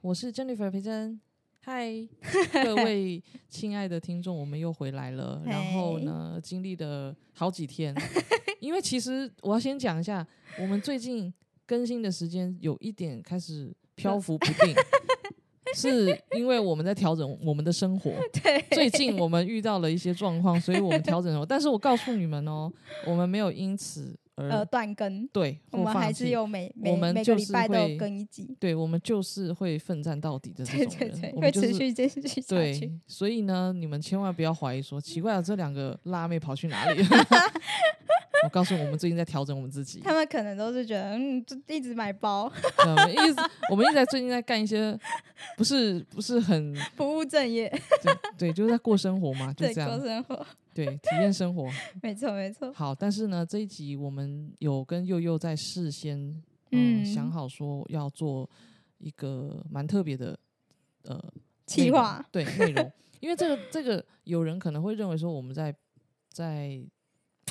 我是 Jennifer 裴珍，嗨，各位亲爱的听众，我们又回来了。然后呢，经历了好几天，因为其实我要先讲一下，我们最近更新的时间有一点开始漂浮不定，是因为我们在调整我们的生活。对，最近我们遇到了一些状况，所以我们调整了。但是我告诉你们哦，我们没有因此而、呃，断更，对，我们还是有每每我们每个礼就是拜都更一集。对，我们就是会奋战到底的这种人，对对，会持续继续下去对。，所以呢，你们千万不要怀疑说奇怪了，这两个辣妹跑去哪里？我告诉你，我们最近在调整我们自己。他们可能都是觉得，嗯，就一直买包，对我们一直我们一直在最近在干一些不是不是很不务正业，对对，就是在过生活嘛，就这样过，生活，对，体验生活。没错没错。好，但是呢，这一集我们有跟佑佑在事先嗯嗯想好说要做一个蛮特别的呃内容企划对内容，因为这个这个有人可能会认为说我们在在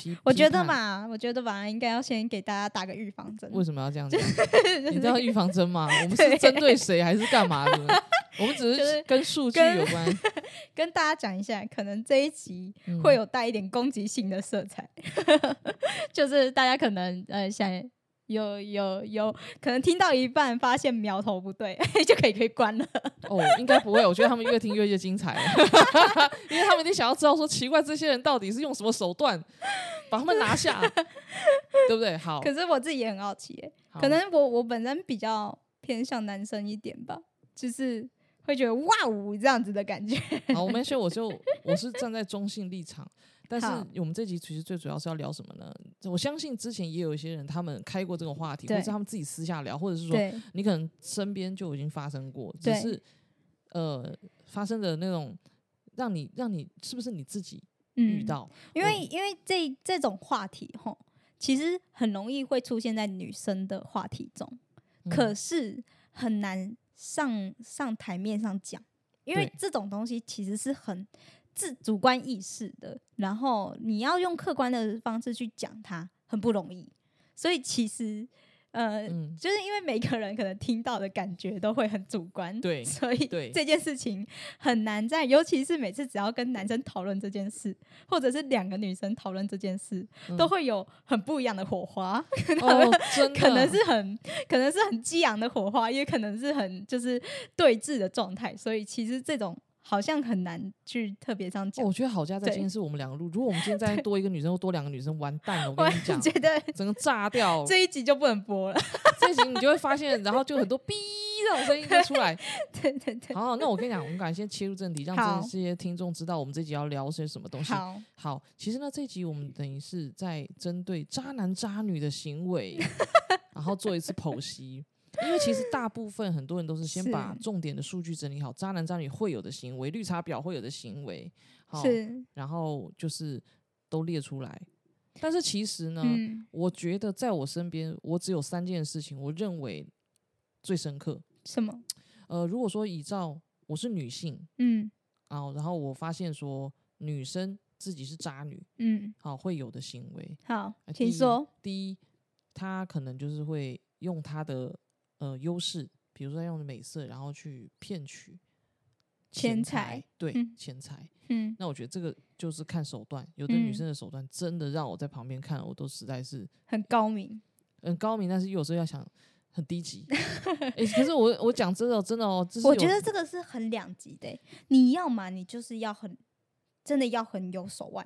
批，我觉得，嘛，我觉得吧，应该要先给大家打个预防针。为什么要这样子？你知道预防针吗？我们是针对谁还是干嘛的？我们只是是跟数据有关，跟大家讲一下，可能这一集嗯会有带一点攻击性的色彩，就是大家可能呃想有有有可能听到一半发现苗头不对，就可以可以关了。哦，应该不会，我觉得他们越听越越精彩，因为他们一定想要知道说奇怪，这些人到底是用什么手段把他们拿下，对不对？好，可是我自己也很好奇可能我我本身比较偏向男生一点吧，就是会觉得哇呜这样子的感觉。好，我们所以我就我是站在中性立场，但是我们这集其实最主要是要聊什么呢？我相信之前也有一些人他们开过这个话题，或者是他们自己私下聊，或者是说你可能身边就已经发生过，只是呃发生的那种让你让你是不是你自己嗯遇到？因为因为这这种话题吼，其实很容易会出现在女生的话题中，嗯。可是很难上上台面上讲，因为这种东西其实是很自主观意识的，然后你要用客观的方式去讲它，很不容易。所以其实呃，嗯，就是因为每个人可能听到的感觉都会很主观，对所以对。这件事情很难在，尤其是每次只要跟男生讨论这件事，或者是两个女生讨论这件事，嗯。都会有很不一样的火花，可能是很可能是很激昂的火花，也可能是很就是对峙的状态，所以其实这种好像很难去特别这样哦讲。我觉得好家在今天是我们两个录，如果我们今天 再多一个女生或多两个女生，完蛋了！我我跟你讲，觉得整个炸掉。这一集就不能播了。这一集你就会发现，然后就很多哔这种声音就出来。对对对，好，那我跟你讲，我们赶快先切入正题，让好这些听众知道我们这集要聊些什么东西。好，好，其实呢，这一集我们等于是在针对渣男渣女的行为，然后做一次剖析。因为其实大部分很多人都是先把重点的数据整理好，渣男渣女会有的行为，绿茶婊会有的行为，好，然后就是都列出来。但是其实呢，嗯，我觉得在我身边，我只有三件事情，我认为最深刻。什么？呃，如果说依照我是女性嗯啊，然后我发现说女生自己是渣女，嗯，好、会有的行为，好请说。第一，她可能就是会用她的呃优势，比如说用美色，然后去骗取钱财财，对，嗯钱财。嗯，那我觉得这个就是看手段，有的女嗯生的手段真的让我在旁边看，我都实在是很高明。很高明，但是有时候要想很低级。诶，可是我我讲真的真的哦，我觉得这个是很两极的欸、你要嘛你就是要很真的要很有手腕，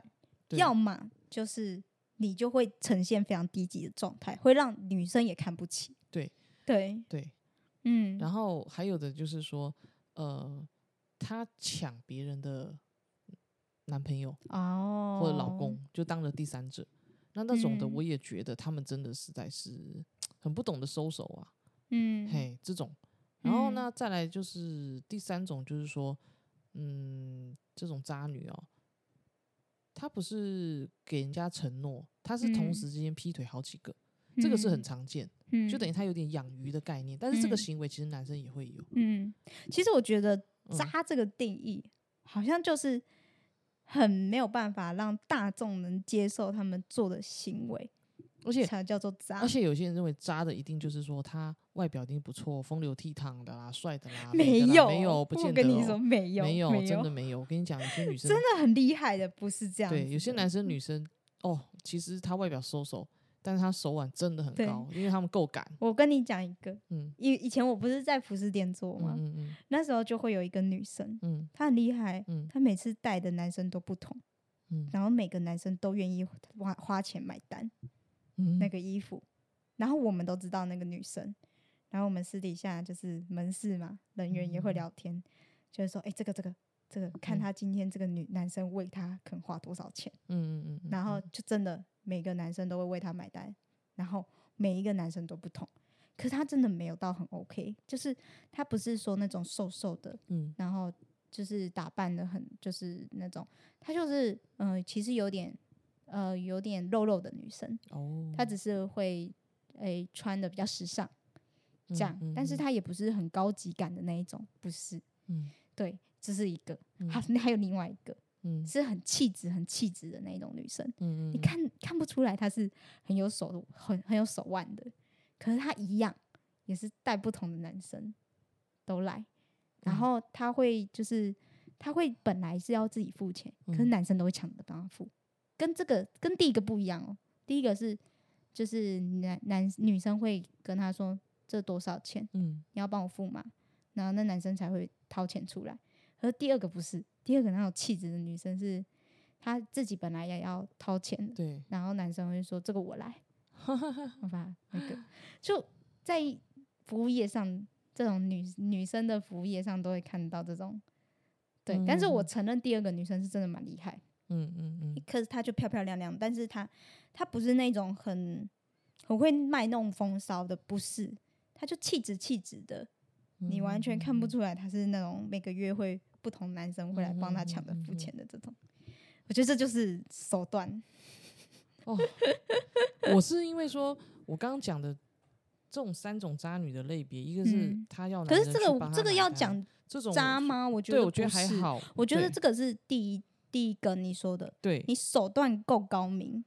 要么就是你就会呈现非常低级的状态，会让女生也看不起。对对，对，嗯，然后还有的就是说，呃，她抢别人的男朋友哦，或者老公，就当了第三者。那那种的，嗯。我也觉得他们真的实在是很不懂得收手啊。嗯，嘿，这种。然后嗯。呢，再来就是第三种，就是说，嗯，这种渣女哦，她不是给人家承诺，她是同嗯。时之间劈腿好几个，这个是很嗯。常见，嗯就等于他有点养鱼的概念。但是这个嗯行为其实男生也会有，嗯，其实我觉得嗯渣这个定义好像就是很没有办法让大众能接受他们做的行为，而且才叫做渣。而且有些人认为渣的一定就是说他外表一定不错，风流倜傥的啦，帅的啦，没有，没有，不我见得、哦。跟你说没有，没有，没真的没有。我跟你讲，有些女 生真的很厉害的，不是这样。对，有些男生女生哦，其实他外表收手，但是他手腕真的很高，因为他们够敢。我跟你讲一个，嗯以以前我不是在服饰店做嗯吗？嗯嗯那时候就会有一个女生，嗯她很厉害，嗯她每次带的男生都不同，嗯然后每个男生都愿意花花钱买单嗯，那个衣服，然后我们都知道那个女生，然后我们私底下就是门市嘛，人员也会嗯聊天，就是说，哎、这个这个这个，看嗯。他今天这个女男生为他肯花多少钱，嗯嗯嗯嗯，然后就真的每个男生都会为他买单，然后每一个男生都不同，可是他真的没有到很 OK，就是他不是说那种瘦瘦的，嗯。然后就是打扮的很就是那种，他就是呃其实有点呃有点肉肉的女生，哦，她只是会诶、穿的比较时尚这样，嗯但是他也不是很高级感的那一种，不是，嗯对，这是一个，嗯好、还有另外一个嗯是很气质很气质的那一种女生。嗯嗯，你看看不出来她是很有手很很有手腕的，可是她一样也是带不同的男生都来，然嗯后她会就是她会本来是要自己付钱，可是嗯男生都会抢着帮她付，跟这个跟第一个不一样哦。第一个是就是男男女生会跟他说这多少钱，嗯你要帮我付吗？然后那男生才会掏钱出来。而第二个不是，第二个那种气质的女生是，她自己本来也要掏钱的，对，然后男生会说这个我来，好吧？那个就在服务业上，这种女女生的服务业上都会看到这种。对，但是我嗯承认第二个女生是真的蛮厉害，嗯嗯嗯可是她就漂漂亮亮，但是她她不是那种很很会卖弄风骚的，不是，她就气质气质的，你完全看不出来他是那种每个月会不同男生会来帮她抢着付钱的这种。我觉得这就是手段，哦，我是因为说我刚刚讲的这种三种渣女的类别，一个是嗯她要男可是这个这个要讲这种渣吗？我觉对，得我觉得，还好。我觉得这个是第一第一个你说的，对你手段够高明，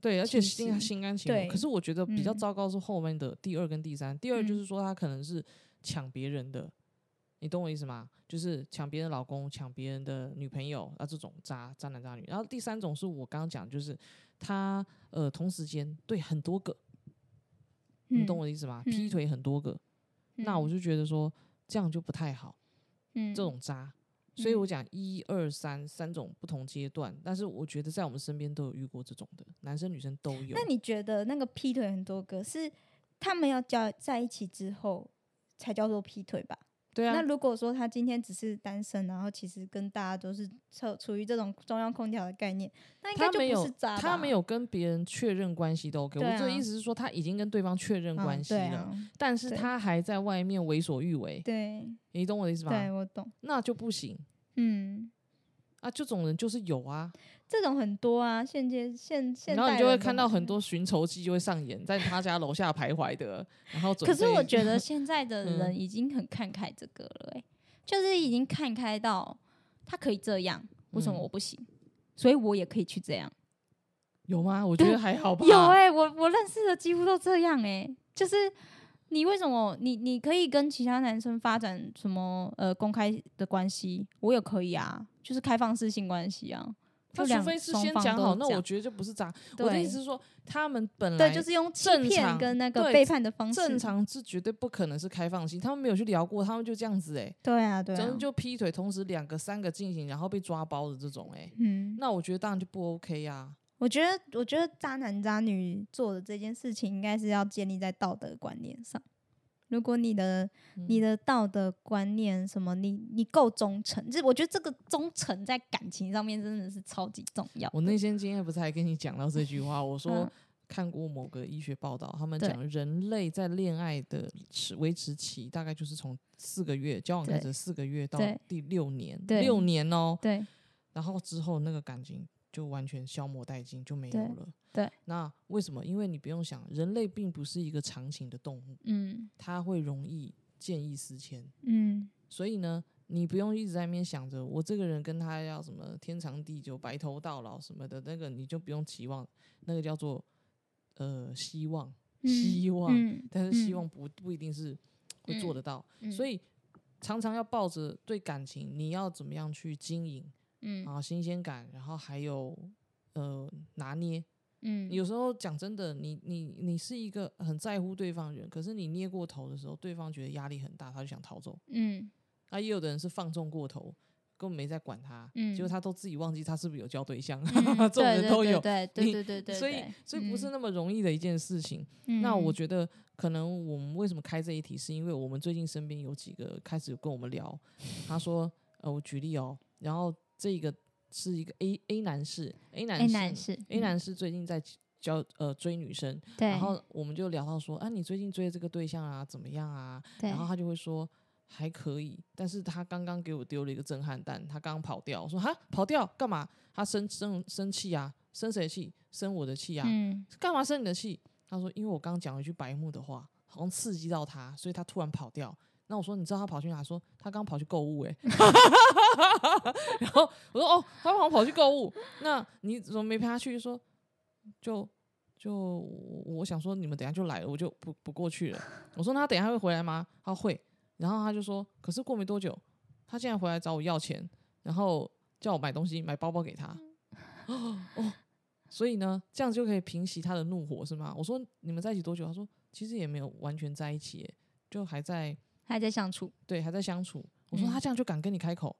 对，而且心心甘情愿。可是我觉得比较嗯糟糕是后面的第二跟第三。第二就嗯是说他可能是抢别人的，你懂我意思吗？就是抢别人老公、抢别人的女朋友啊，这种渣渣男渣女。然后第三种是我刚刚讲，就是他呃同时间对很多个，你懂嗯我的意思吗？劈嗯腿很多个，那我就觉得说这样就不太好。嗯这种渣。所以嗯我讲一二三三种不同阶段，但是我觉得在我们身边都有遇过这种的，男生女生都有。那你觉得那个劈腿很多个是他们要交在一起之后才叫做劈腿吧？对啊那，如果说他今天只是单身，然后其实跟大家都是处处于这种中央空调的概念，那应该就没有不是渣吧？他没有跟别人确认关系都 OK。啊我这个啊意思是说，他已经跟对方确认嗯关系了，但是他还在外面为所欲为，对你懂我的意思对，我懂。那就不行嗯，啊！这种人就是有啊，这种很多啊，现阶现现代然后你就会看到很多寻仇记就会上演，在他家楼下徘徊的，然后可是我备觉得 现在的嗯人已经很看开这个了、欸，就是已经看开到他可以这样，为什么嗯我不行？所以我也可以去这样。有吗？我觉得还好吧。有哎、我我认识的几乎都这样哎、就是你为什么你你可以跟其他男生发展什么呃公开的关系，我也可以啊，就是开放式性关系啊。他除非是先讲好，那我觉得就不是渣。我的意思是说，他们本来对，就是用欺正常骗跟那个背叛的方式。正常是绝对不可能是开放性，他们没有去聊过，他们就这样子哎、对啊，对啊。真的，就劈腿，同时两个、三个进行，然后被抓包的这种哎、嗯，那我觉得当然就不 OK 呀、我觉得，我觉得渣男渣女做的这件事情，应该是要建立在道德观念上。如果你的、你嗯的道德观念什么，你你够忠诚，这我觉得这个忠诚在感情上面真的是超级重要。我那天今天不是还跟你讲到这句话，我说、嗯看过某个医学报道，他们对讲人类在恋爱的持维持期大概就是从四个月交往开对始四个月到第六年，六年哦，对然后之后那个感情就完全消磨殆尽，就没有了。对，那为什么？因为你不用想，人类并不是一个长情的动物，嗯。它会容易见异思迁，嗯。所以呢，你不用一直在那边想着我这个人跟他要什么天长地久、白头到老什么的，那个你就不用期望，那个叫做呃希望，嗯希望，嗯。但是希嗯望不不一定是会做得到，嗯。所以常常要抱着对感情你要怎么样去经营嗯啊，新鲜感，然后还有呃拿捏。嗯有时候讲真的，你你你是一个很在乎对方的人，可是你捏过头的时候，对方觉得压力很大，他就想逃走。嗯啊，也有的人是放纵过头，根本没在管他，嗯结果他都自己忘记他是不是有交对象，嗯 这种对人都有。对对对对对对，所以所以不是嗯那么容易的一件事情。嗯那我觉得可能我们为什么开这一题，是因为我们最近身边有几个开始跟我们聊，他说，呃，我举例哦，然后这个是一个 A A 男士，A 男 A 士男士 A 嗯男士最近在交呃追女生，对，然后我们就聊到说，啊，你最近追的这个对象啊怎么样啊？对然后他就会说还可以，但是他刚刚给我丢了一个震撼弹，他刚刚跑掉。我说哈，跑掉干嘛？他生生生气啊，生谁气？生我的气啊？嗯干嘛生你的气？他说因为我刚刚讲了一句白目的话，好像刺激到他，所以他突然跑掉。那我说你知道他跑去哪？说他刚跑去购物、欸，然后我说哦，他好跑去购物，那你怎么没陪他去？说就就我我想说你们等下就来了，我就不不过去了。我说那他等下会回来吗？他会，然后他就说，可是过没多久，他竟然回来找我要钱，然后叫我买东西，买包包给他。哦，所以呢，这样就可以平息他的怒火是吗？我说你们在一起多久？他说其实也没有完全在一起，就还在还在相处，对还在相处。我说嗯他这样就敢跟你开口？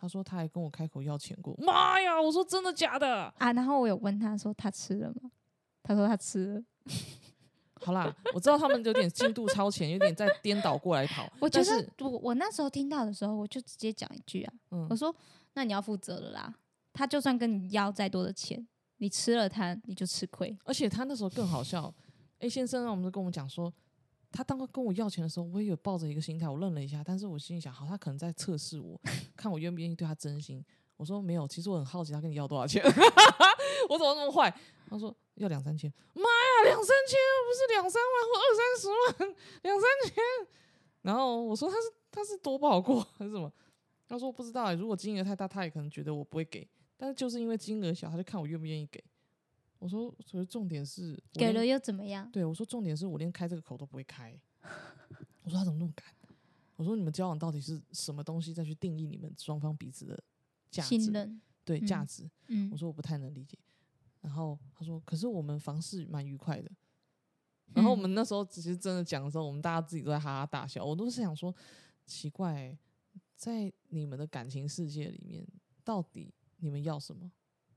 他说他还跟我开口要钱过。妈呀！我说真的假的？啊，然后我有问他说他吃了吗？他说他吃了。好啦，我知道他们有点进度超前，有点在颠倒过来跑。我觉得我我那时候听到的时候，我就直接讲一句啊，嗯我说那你要负责了啦。他就算跟你要再多的钱，你吃了他，你就吃亏。而且他那时候更好笑。A 先生让我们就跟我们讲说，他当他跟我要钱的时候，我也有抱着一个心态，我愣了一下，但是我心里想，好，他可能在测试我，看我愿不愿意对他真心。我说没有，其实我很好奇他跟你要多少钱，我怎么那么坏？他说要两三千，妈呀，两三千不是两三万或二三十万，两三千。然后我说他是他是多不好过还是什么？他说不知道欸、如果金额太大，他也可能觉得我不会给，但是就是因为金额小，他就看我愿不愿意给。我说，所以重点是给了又怎么样？对我说，重点是我连开这个口都不会开。我说他怎么那么敢？我说你们交往到底是什么东西再去定义你们双方彼此的价值？对嗯价值，嗯我，说我不太能理解。然后他说，可是我们房事蛮愉快的。然后我嗯们那时候其实真的讲的时候，我们大家自己都在哈哈大笑。我都是想说，奇怪欸、在你们的感情世界里面，到底你们要什么？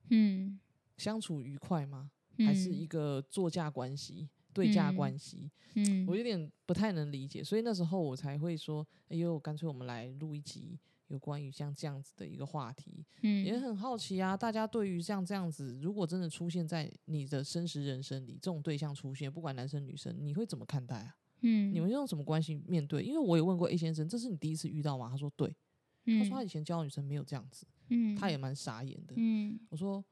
嗯，相处愉快吗？还是一嗯个作价关系、对价嗯关系？嗯，我有点不太能理解，所以那时候我才会说，哎呦，干脆我们来录一集有关于像这样子的一个话题，嗯也很好奇啊，大家对于像这样子，如果真的出现在你的真实人生里，这种对象出现，不管男生女生，你会怎么看待啊？嗯，你们用什么关系面对？因为我也问过 A 先生，这是你第一次遇到吗？他说对，他他说他以前交往女生没有这样子，嗯，他也蛮傻眼的。嗯我说，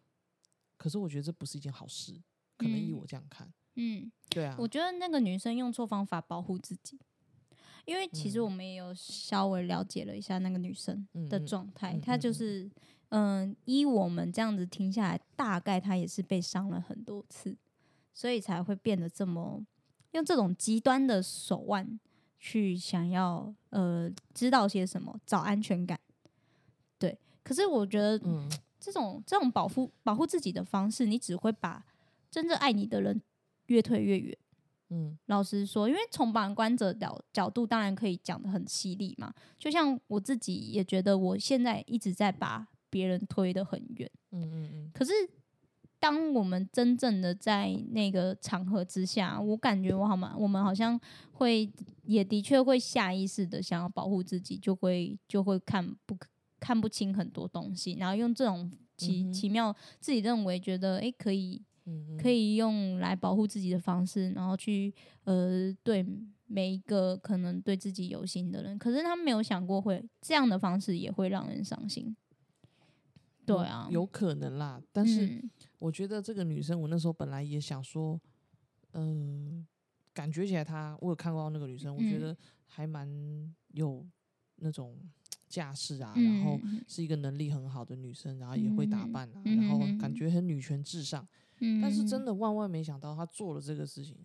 可是我觉得这不是一件好事，可能以嗯我这样看，嗯，对啊，我觉得那个女生用错方法保护自己，因为其实嗯我们也有稍微了解了一下那个女生的状态，嗯她就是嗯，依我们这样子听下来，大概她也是被伤了很多次，所以才会变得这么用这种极端的手腕去想要呃知道些什么，找安全感。对，可是我觉得嗯这种这种保护保护自己的方式，你只会把真正爱你的人越推越远。嗯老实说，因为从旁观者角角度，当然可以讲的很犀利嘛。就像我自己也觉得，我现在一直在把别人推得很远。嗯嗯嗯，可是，当我们真正的在那个场合之下，我感觉我好嘛，我们好像会也的确会下意识的想要保护自己，就会就会看不看不清很多东西，然后用这种奇、嗯奇妙自己认为觉得诶可以嗯，可以用来保护自己的方式，然后去呃对每一个可能对自己有心的人，可是他没有想过会这样的方式也会让人伤心。对啊，有可能啦，但是嗯。我觉得这个女生，我那时候本来也想说，嗯、感觉起来她，我有看过那个女生，我觉嗯。得还蛮有那种架势啊，然后嗯是一个能力很好的女生，然后也会打嗯扮啊，嗯然后感觉很女权至上，嗯，但是真的万万没想到，她做了这个事情，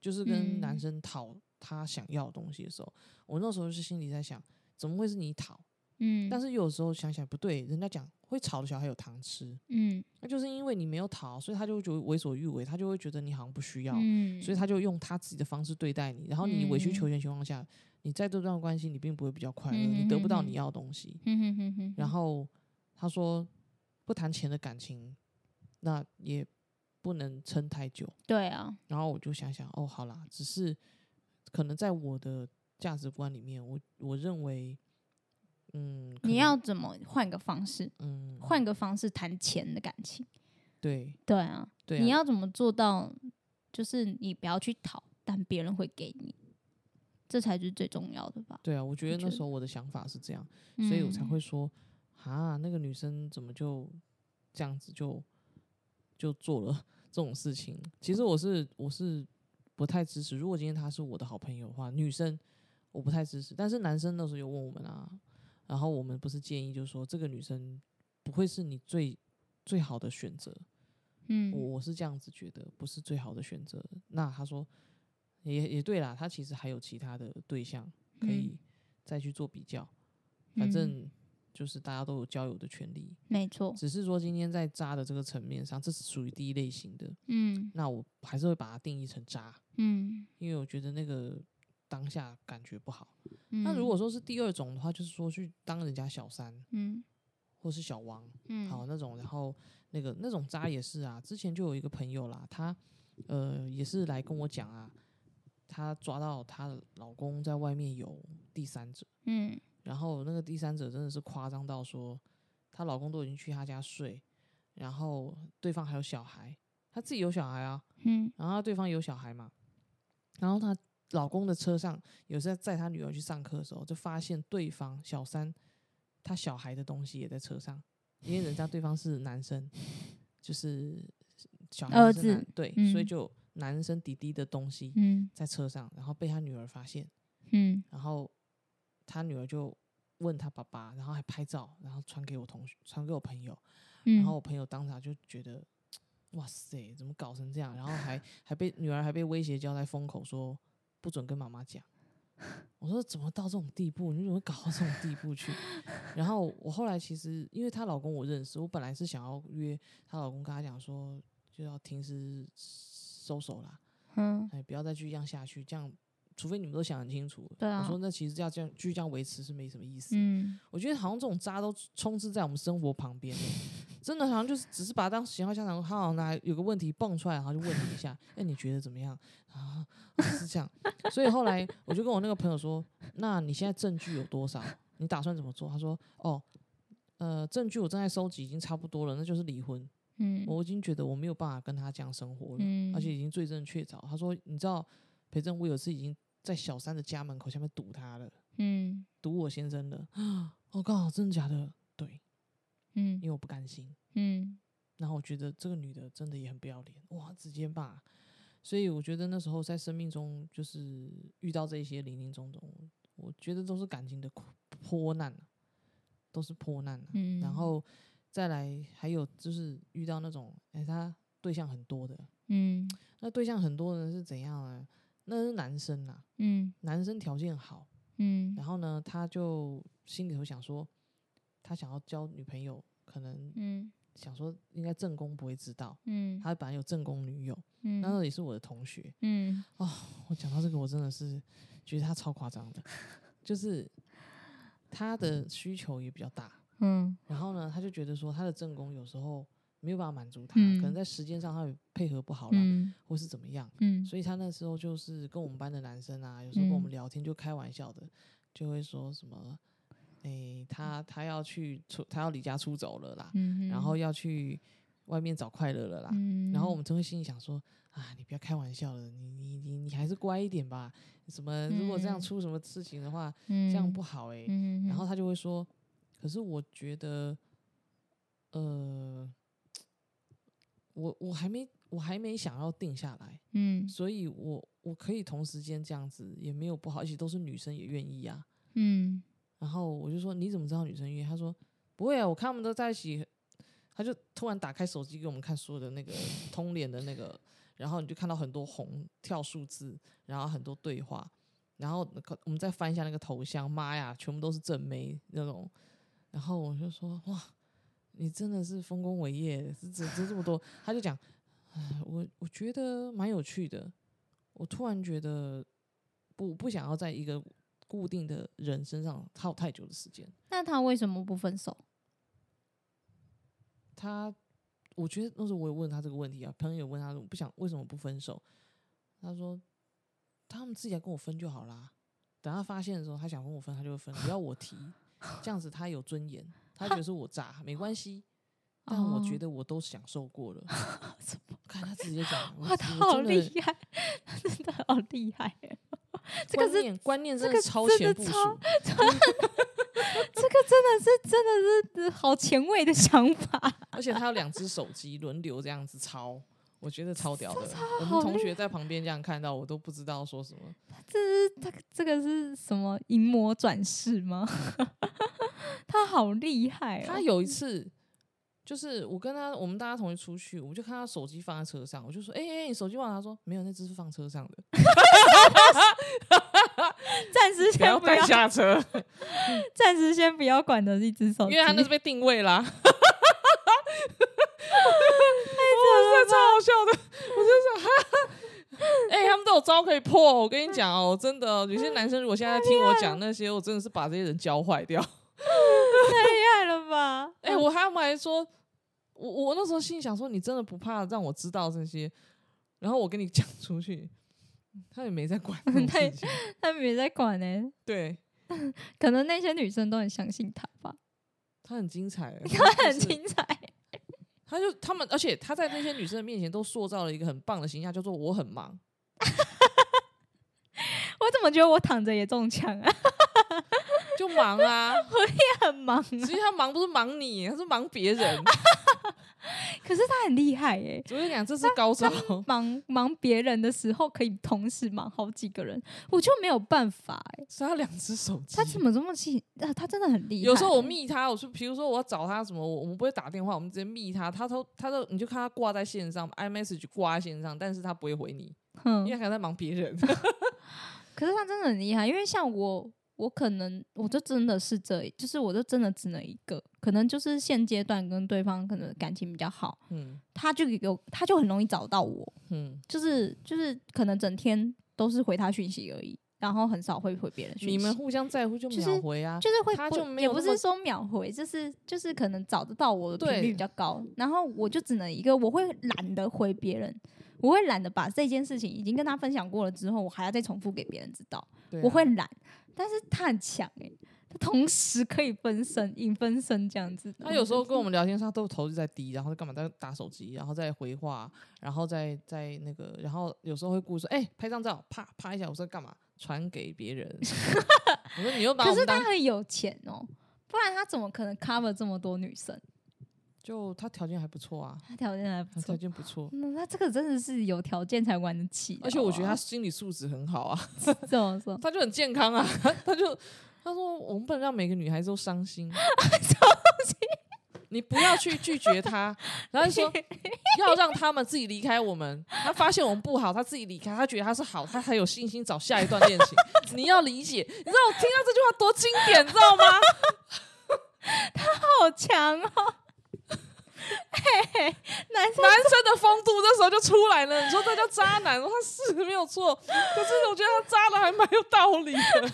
就是跟男嗯生讨她想要的东西的时候，我那时候是心里在想，怎么会是你讨？嗯，但是有时候想想不对，人家讲会吵的小孩有糖吃，嗯。那就是因为你没有讨，所以他就会觉得为所欲为，他就会觉得你好像不需要，嗯，所以他就用他自己的方式对待你。然后你委曲求全情况下，你在这段关系你并不会比较快乐，嗯你得不到你要的东西。嗯哼哼哼，然后他说不谈钱的感情，那也不能撑太久。对啊，然后我就想想，哦，好啦，只是可能在我的价值观里面，我我认为，嗯，你要怎么换个方式，嗯换个方式谈钱的感情？对对啊，对啊，你要怎么做到？就是你不要去讨，但别人会给你，这才是最重要的吧？对啊，我觉得那时候我的想法是这样，所以我才嗯会说，啊，那个女生怎么就这样子就就做了 这种事情？其实我是我是不太支持。如果今天她是我的好朋友的话，女生我不太支持。但是男生那时候有问我们啊，然后我们不是建议，就是说这个女生不会是你最最好的选择。嗯，我我是这样子觉得，不是最好的选择。那他说也也对啦，他其实还有其他的对象可以。再去做比较。反嗯正就是大家都有交友的权利，没错，只是说今天在渣的这个层面上，这是属于第一类型的，嗯。那我还是会把它定义成渣，嗯。因为我觉得那个当下感觉不好。嗯，那如果说是第二种的话，就是说去当人家小三嗯。或是小王，嗯。好那种，然后那个那种渣也是啊，之前就有一个朋友啦，他呃也是来跟我讲啊，她抓到她的老公在外面有第三者，嗯。然后那个第三者真的是夸张到说，她老公都已经去她家睡，然后对方还有小孩，她自己有小孩啊，嗯。然后对方有小孩嘛，然后她老公的车上有时候载她女儿去上课的时候，就发现对方小三她小孩的东西也在车上，因为人家对方是男生，就是小孩儿子对，嗯。所以就有男生弟弟的东西嗯在车上，然后被他女儿发现，嗯然后他女儿就问他爸爸，然后还拍照，然后传给我同学，传给我朋友，嗯，然后我朋友当场就觉得，哇塞，怎么搞成这样？然后还还被女儿还被威胁交代封口说不准跟妈妈讲。我说怎么到这种地步？你怎么搞到这种地步去？然后我后来其实因为她老公我认识，我本来是想要约她老公跟她讲说就要停止收手啦，嗯哎，不要再继续这样下去，这样除非你们都想很清楚。对啊我说那其实要这样继续这样维持是没什么意思。嗯我觉得好像这种渣都充斥在我们生活旁边欸真的好像就是只是把它当闲话家常，他好像拿有个问题蹦出来，然后就问你一下，哎，你觉得怎么样啊？是这样，所以后来我就跟我那个朋友说，那你现在证据有多少？你打算怎么做？他说，哦，呃，证据我正在收集，已经差不多了，那就是离婚。嗯我已经觉得我没有办法跟他这样生活了，嗯而且已经罪证确凿。他说，你知道裴正我有次已经在小三的家门口下面堵他了，嗯堵我先生了。我靠，真的假的？对，嗯因为我不甘心。嗯然后我觉得这个女的真的也很不要脸，哇，直接骂。所以我觉得那时候在生命中，就是遇到这些林林总总，我觉得都是感情的苦坡难、啊、都是破难、啊。嗯，然后再来还有就是遇到那种，哎、他对象很多的，嗯。那对象很多的是怎样呢？那是男生呐，嗯。男生条件好，嗯。然后呢，他就心里头想说，他想要交女朋友，可能嗯。想说应该正宫不会知道，嗯。他本来有正宫女友，嗯。那也是我的同学。嗯。哦我讲到这个，我真的是觉得他超夸张的，就是他的需求也比较大，嗯。然后呢，他就觉得说他的正宫有时候没有办法满足他，嗯可能在时间上他也配合不好啦，嗯或是怎么样，嗯。所以他那时候就是跟我们班的男生啊，有时候跟我们嗯聊天就开玩笑的，就会说什么，诶、他他要去出，他要离家出走了啦，嗯，然后。要去外面找快乐了啦。嗯，然后我们就会心里想说啊，你不要开玩笑了，你你你你还是乖一点吧。什么如果这样嗯。出什么事情的话，这这样不好。哎、嗯，然后他就会说，可是我觉得，呃，我我还没我还没想要定下来，嗯所以我我可以同时间这样子也没有不好，而且都是女生也愿意啊。嗯然后我就说你怎么知道女生愿意？他说不会啊，我看他们都在一起。他就突然打开手机给我们看所有的那个通联的那个，然后你就看到很多红跳数字，然后很多对话，然后我们再翻一下那个头像，妈呀，全部都是正妹那种。然后我就说哇，你真的是丰功伟业，这这这这么多。他就讲，哎，我我觉得蛮有趣的。我突然觉得不不想要在一个固定的人身上耗太久的时间。那他为什么不分手？他，我觉得那时候我也问他这个问题啊，朋友有问他说不想为什么不分手，他说他们自己来跟我分就好啦。等他发现的时候，他想跟我分，他就会分，不要我提，这样子他有尊严，他觉得是我渣，没关系。但我觉哦得我都享受过了。看他直接讲，我哇，他好厉害，他 真的好厉害耶！这个是观念观念真这个的超前部署，这个真的是真的是好前卫的想法，而且他有两只手机轮流这样子抄，我觉得超屌的。我们同学在旁边这样看到，我都不知道说什么。这是这个这个是什么淫魔转世吗？他好厉害哦！他有一次，就是我跟他，我们大家同学出去，我就看他手机放在车上，我就说：“哎、哎、你手机忘了？”他说：“没有，那只是放车上的，暂时不要带先不要，下车，暂时先不要管的一只手机，因为他那是被定位啦。”我真的超好笑的，我就说哈哈，哎、他们都有招可以破。我跟你讲哦，真的哦、有些男生如果现在听我讲那些，我真的是把这些人教坏掉。太厉害了吧？哎、我还还说，我我那时候心里想说，你真的不怕让我知道这些，然后我跟你讲出去，他也没在管 他也事情。他们也在管呢、对 可能那些女生都很相信他吧，他很精彩，他很精彩。他就他们，而且他在那些女生的面前都塑造了一个很棒的形象，叫做我很忙。我怎么觉得我躺着也中枪啊？就忙啊，我也很忙啊，其实他忙不是忙你，他是忙别人。可是他很厉害耶、我跟你讲，这是高招。忙忙别人的时候可以同时忙好几个人，我就没有办法哎、是他两只手机。他怎么这么气？啊，他真的很厉害。有时候我密他，我说，比如说我要找他什么，我我们不会打电话，我们直接密他，他都他都你就看他挂在线上，iMessage 挂在线上，但是他不会回你，哼因为他在忙别人。可是他真的很厉害，因为像我，我可能我就真的是这，就是我就真的只能一个，可能就是现阶段跟对方可能感情比较好，嗯他就有他就很容易找到我，嗯，就是就是可能整天都是回他讯息而已，然后很少会回别人讯息。你们互相在乎就就是秒回啊。就是会他就没有也不是说秒回，就是就是可能找得到我的频率比较高，然后我就只能一个，我会懒得回别人，我会懒得把这件事情已经跟他分享过了之后，我还要再重复给别人知道，啊我会懒，但是他很强诶、他同时可以分身、影分身这样子。他有时候跟我们聊天，他都头就在低，然后在干嘛在打手机，然后再回话，然后再在那个，然后有时候会故意说：“哎、拍张照，啪啪一下。”我说干嘛？传给别人。我说你又把我可是他很有钱哦、不然他怎么可能 cover 这么多女生？就他条件还不错啊，他条件还不错条，件不错，那他这个真的是有条件才玩得起的而且我觉得他心理素质很好啊，不好这么说，他就很健康啊，他就他说我们不能让每个女孩子都伤心。你不要去拒绝他，然后就说 要让他们自己离开我们。他发现我们不好，他自己离开，他觉得他是好，他才有信心找下一段恋情。你要理解，你知道我听到这句话多经典，你知道吗？他好强哦！男生男生的风度这时候就出来了。你说这叫渣男，他是没有错，可是我觉得他渣的还蛮有道理的，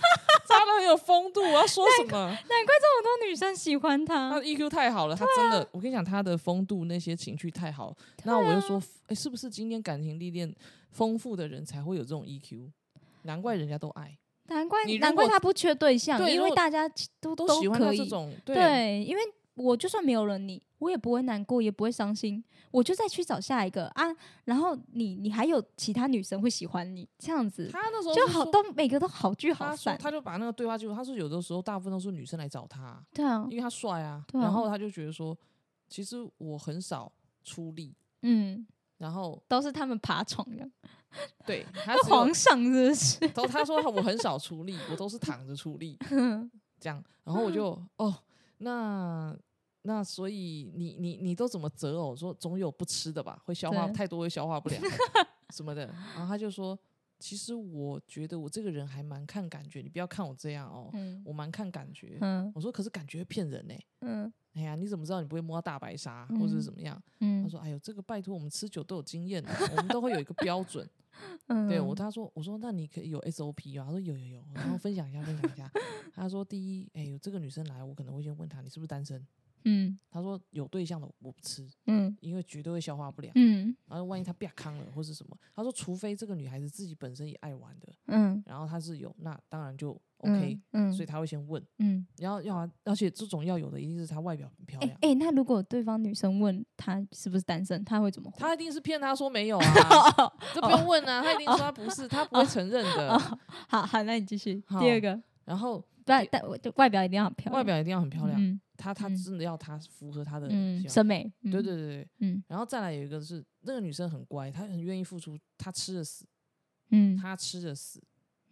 渣的很有风度。我要说什么？难怪这么多女生喜欢他他。EQ 太好了，他真的，我跟你讲，他的风度那些情绪太好。那我就说，哎、是不是今天感情历练丰富的人才会有这种 EQ？难怪人家都爱，难怪你难怪他不缺对象，因对因为大家都都喜欢他。这种，对对，因为我就算没有了你，我也不会难过，也不会伤心，我就再去找下一个啊。然后你你还有其他女生会喜欢你，这样子他那时候就好都每个都好聚好他说散。他就把那个对话记录，他说有的时候大部分都是女生来找他，对啊因，为他帅啊，然后他就觉得说，其实我很少出力，嗯，然后都是他们爬床的，对他那只有皇上是不是？都他说我很少出力，我都是躺着出力 这样，然后我就哦，那那所以你你你都怎么择偶？说总有不吃的吧，会消化太多会消化不良 什么的，然后他就说，其实我觉得我这个人还蛮看感觉，你不要看我这样哦，嗯我蛮看感觉。嗯我说可是感觉会骗人呢、嗯哎呀，你怎么知道你不会摸到大白鲨、或者是怎么样？他嗯说：“哎呦，这个拜托，我们吃酒都有经验的，我们都会有一个标准。嗯，对我，他说，我说那你可以有 SOP 啊？他说有有有，然后分享一下，分享一下。他说第一，哎呦，这个女生来，我可能会先问她你是不是单身。嗯他说有对象的我不吃，嗯因为绝对会消化不良。嗯然后万一他变康了或是什么，他说除非这个女孩子自己本身也爱玩的，嗯然后她是有，那当然就 OK，、嗯，所以他会先问。嗯，然后要啊，而且这种要有的一定是她外表很漂亮。哎哎，那如果对方女生问他是不是单身，他会怎么回？他一定是骗他说没有啊，这不用问啊，他一定说他不是，他不会承认的。好好，那你继续。好第二个，然后外但我就外表一定要很漂亮，外表一定要很漂亮，嗯他他嗯。真的要他符合他的审美，嗯对对，对对。嗯。然后再来有一个是那个女生很乖，她很愿意付出，她吃的死，嗯。她吃的死，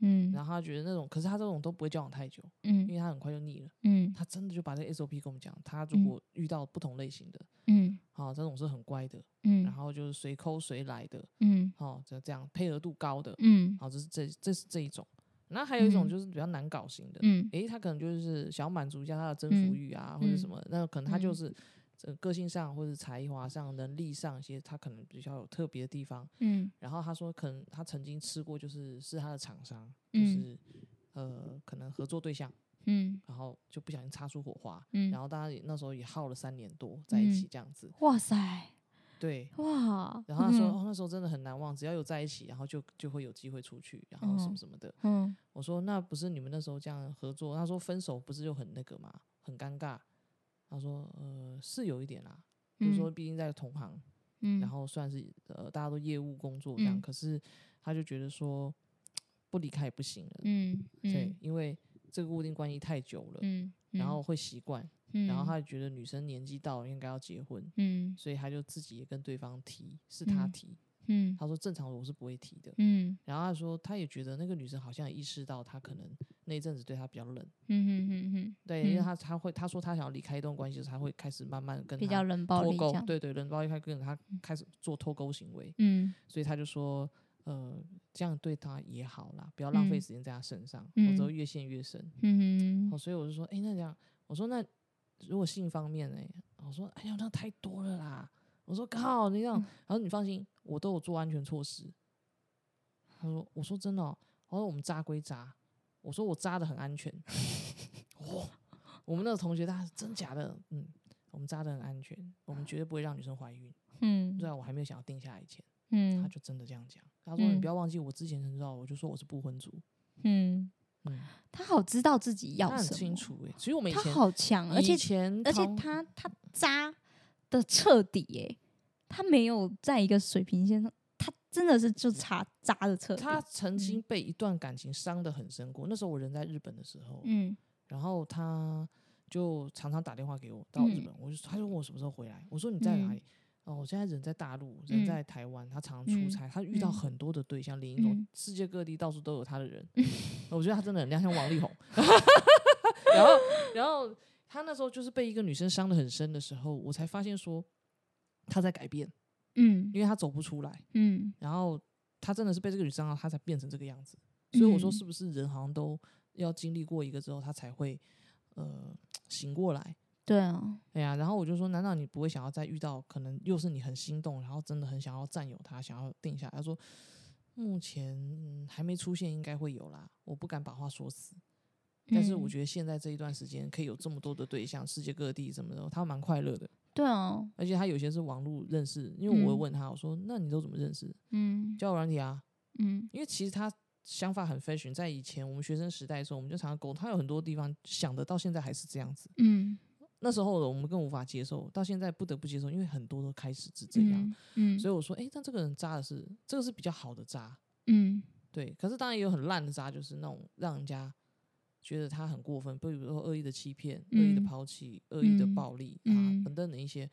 嗯。然后她觉得那种，可是她这种都不会交往太久，嗯因为她很快就腻了。嗯。她真的就把这个 SOP 跟我们讲，她如嗯。果遇到不同类型的，嗯。好、这种是很乖的，嗯。然嗯后就是随抠随来的，嗯。好、就这样配合度高的，嗯。好、这是这这是这一种。然后还有一种嗯。就是比较难搞型的，嗯。诶，他可能就是想要满足一下他的征嗯服欲啊，或者什么，那可能他就嗯。是这个个性上或者才华上、能力上一些，他可能比较有特别的地方。嗯。然后他说，可能他曾经吃过，就是是他的厂商，就嗯。是、呃，可能合作对象，嗯。然后就不小心擦出火花，嗯，然后大家也那时候也耗了三年多在一起。嗯这样子，哇塞，对。哇，然后他说，嗯哦，那时候真的很难忘，只要有在一起，然后就就会有机会出去，然后什么嗯什么的。嗯我说那不是你们那时候这样合作？他说分手不是就很那个嘛，很尴尬。他说呃是有一点啦，就是说毕竟在同行，嗯，然后算是呃大家都业务工作这样，嗯可是他就觉得说不离开也不行了，嗯对，因为这个固定关系太久了，嗯，然后会习惯，嗯然后他就觉得女生年纪到了应该要结婚，嗯。所以他就自己也跟对方提，是他嗯提，嗯他说正常我是不会提的。嗯。然后他说，他也觉得那个女生好像意识到他可能那一阵子对他比较冷，嗯嗯嗯对，因为嗯他他会他说他想要离开一段关系的时候，他会开始慢慢跟比他较冷暴脱钩对对，冷暴力开始跟他开始做脱钩行为，嗯。所以他就说，呃，这样对他也好啦，不要浪费嗯时间在他身上，否嗯则。会越陷越深。嗯哦，所以我就说，哎、那这样，我说那如果性方面呢、我说，哎呀，那太多了啦。我说靠，你这嗯。样，他说你放心，我都有做安全措施。他说，我说真的、哦，我说我们扎归扎，我说我扎的很安全。哦，我们那个同学他真假的，嗯，我们扎的很安全，我们绝对不会让女生怀孕。嗯。对啊我还没有想要定下来以前，嗯。他就真的这样讲。他说，你嗯不要忘记，我之前很知道，我就说我是不婚族，嗯，嗯，他好知道自己要他很什么，清楚诶、其实我们以他前好强，而且以前而且同他他渣的彻底耶，他没有在一个水平线上，他真的是就差渣的彻底。他曾经被一段感情伤得很深过。那时候我人在日本的时候，嗯然后他就常常打电话给我到日本，我就他就问我什么时候回来，我说你在哪里？哦，我现在人在大陆，人嗯在台湾。他常常出嗯差，他遇到嗯很多的对象，连一种嗯世界各地到处都有他的人。我觉得他真的很亮，像王力宏。然后，然后他那时候就是被一个女生伤的很深的时候，我才发现说他在改变，嗯因为他走不出来。嗯然后他真的是被这个女生伤到，他才变成这个样子。所以我说，嗯是不是人好像都要经历过一个之后，他才会呃醒过来？对啊，哎呀，然后我就说，难道你不会想要再遇到可能又是你很心动，然后真的很想要占有他，想要定下来？他说，目前、嗯还没出现，应该会有啦。我不敢把话说死，但是我嗯觉得现在这一段时间可以有这么多的对象，世界各地什么的，他蛮快乐的。对啊，而且他有些是网络认识，因为我会嗯问他，我说，那你都怎么认识？嗯交友软体啊？嗯因为其实他想法很 fashion，在以前我们学生时代的时候，我们就常常沟通，他有很多地方想的到现在还是这样子。嗯那时候的我们更无法接受，到现在不得不接受，因为很多都开始是这样。嗯嗯所以我说，诶，但这个人渣的是这个是比较好的渣，嗯对。可是当然也有很烂的渣，就是那种让人家觉得他很过分，比如说恶意的欺骗、恶意的嗯抛弃、恶意的嗯暴力、嗯啊等等的一些，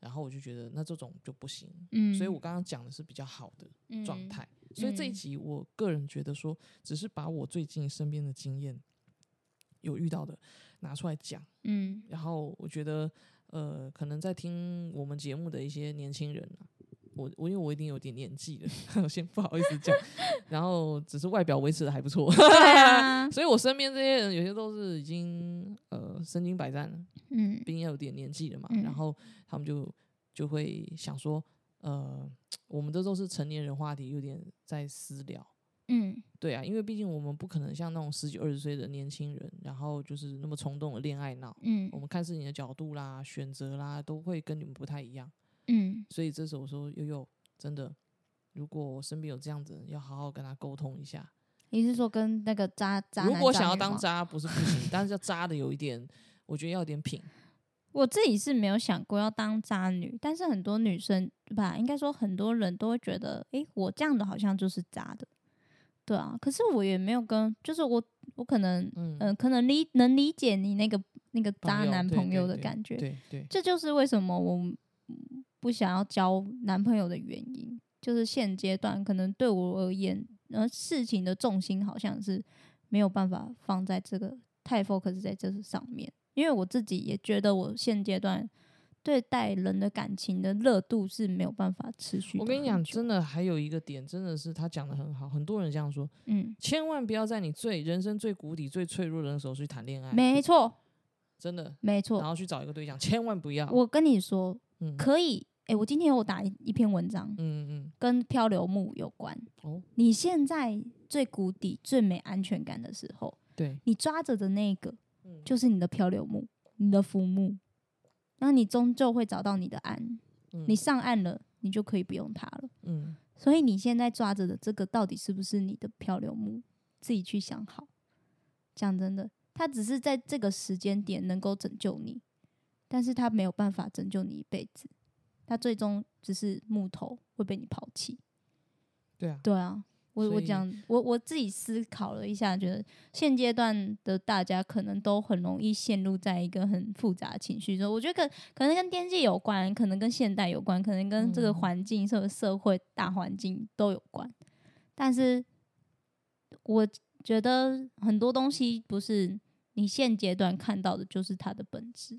然后我就觉得那这种就不行。嗯，所以我刚刚讲的是比较好的状嗯态。所以这一嗯集，我个人觉得说，只是把我最近身边的经验有遇到的拿出来讲，嗯。然后我觉得，呃，可能在听我们节目的一些年轻人啊，我我因为我已经有点年纪了，我 先不好意思讲，然后只是外表维持的还不错，对啊，所以我身边这些人有些都是已经呃身经百战了，嗯。毕竟要有点年纪了嘛，嗯。然后他们就就会想说，呃，我们这都是成年人话题，有点在私聊。嗯对啊，因为毕竟我们不可能像那种十几二十岁的年轻人，然后就是那么冲动的恋爱脑。嗯我们看事情的角度啦、选择啦，都会跟你们不太一样。嗯所以这时候我说，悠悠，真的，如果我身边有这样子要好好跟他沟通一下。你是说跟那个渣渣男如果想要，当渣，不是不行，但是要渣的有一点，我觉得要有点品。我自己是没有想过要当渣女，但是很多女生对吧，应该说很多人都会觉得，诶，我这样的好像就是渣的，对啊。可是我也没有跟，就是我我可能嗯，可能理能理解你那个那个渣男朋友的感觉，对对，这就是为什么我嗯不想要交男朋友的原因。就是现阶段可能对我而言，呃，事情的重心好像是没有办法放在这个太 focus 在这上面，因为我自己也觉得我现阶段对待人的感情的热度是没有办法持续。我跟你讲，，真的还有一个点，真的是他讲的很好，很多人这样说，嗯，千万不要在你最人生最谷底、最脆弱的时候去谈恋爱，没错，真的，没错。然后去找一个对象，千万不要。我跟你说，嗯可以，哎，我今天有打一一篇文章，嗯嗯跟漂流木有关。哦，你现在最谷底、最没安全感的时候，对，你抓着的那个嗯就是你的漂流木，你的浮木，那你终究会找到你的岸。嗯你上岸了，你就可以不用它了。嗯所以你现在抓着的这个到底是不是你的漂流木？自己去想好。讲真的，它只是在这个时间点能够拯救你，但是它没有办法拯救你一辈子。它最终只是木头会被你抛弃。对啊，对啊，我我讲我我自己思考了一下，觉得现阶段的大家可能都很容易陷入在一个很复杂的情绪中。我觉得可可能跟天气有关，可能跟现代有关，可能跟这个嗯环境、社社会大环境都有关。但是我觉得很多东西不是你现阶段看到的，就是它的本质。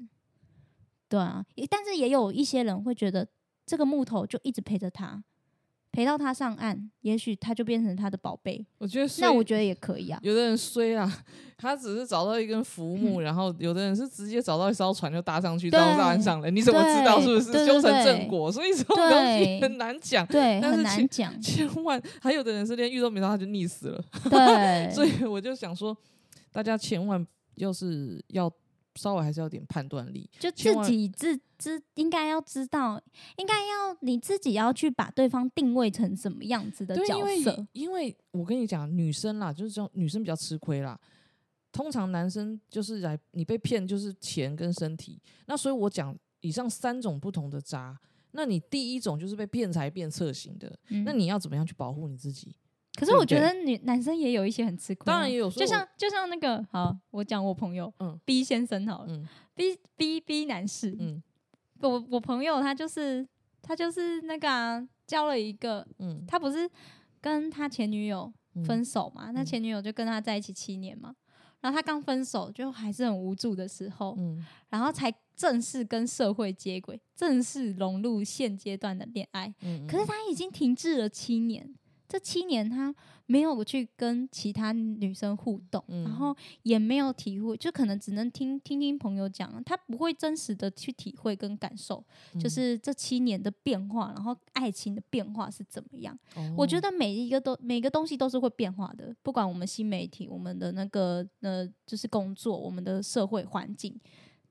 对啊，也但是也有一些人会觉得这个木头就一直陪着他，陪到他上岸，也许他就变成他的宝贝。我觉得那我觉得也可以啊。有的人衰啊，他只是找到一根浮木，然后有的人是直接找到一艘船就搭上去，对到岸上了。你怎么知道是不是修成正果？所以这种东西很难讲。对，很但是难讲。千万，还有的人是连遇都没到他就溺死了。对，所以我就想说，大家千万要是要稍微还是要点判断力。就自己自知应该要知道，应该要你自己要去把对方定位成什么样子的对，角因为色。因为我跟你讲，女生啦，就是这种女生比较吃亏啦。通常男生就是来你被骗就是钱跟身体，那所以我讲以上三种不同的渣，那你第一种就是被骗财变色型的，嗯那你要怎么样去保护你自己？可是我觉得女男生也有一些很吃亏啊，当然也有就像就像那个好，我讲我朋友嗯。B 先生好了嗯，B B B 男士，嗯。我我朋友他就是他就是那个啊，交了一个，嗯。他不是跟他前女友嗯分手嘛，那嗯。前女友就跟他在一起七年嘛，然后他刚分手就还是很无助的时候，嗯。然后才正式跟社会接轨，正式融入现阶段的恋爱。嗯，可是他已经停滞了七年，这七年他没有去跟其他女生互动，嗯然后也没有体会，就可能只能听听听朋友讲，他不会真实的去体会跟感受，嗯就是这七年的变化，然后爱情的变化是怎么样。我觉得得每一个都每个东西都是会变化的，不管我们新媒体、我们的那个呃，就是工作、我们的社会环境，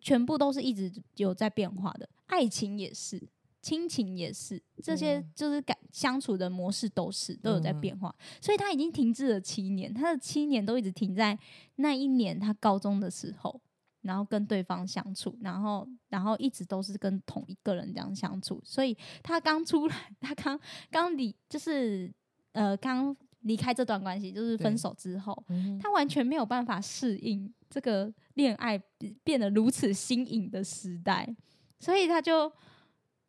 全部都是一直有在变化的。爱情也是，亲情也是，这些嗯。就是感相处的模式都是都有在嗯。变化。所以他已经停滞了七年，他的七年都一直停在那一年他高中的时候，然后跟对方相处，然后然后一直都是跟同一个人这样相处，所以他刚出来，他刚刚离就是呃刚离开这段关系，就是分手之后，嗯他完全没有办法适应这个恋爱变变得如此新颖的时代，所以他就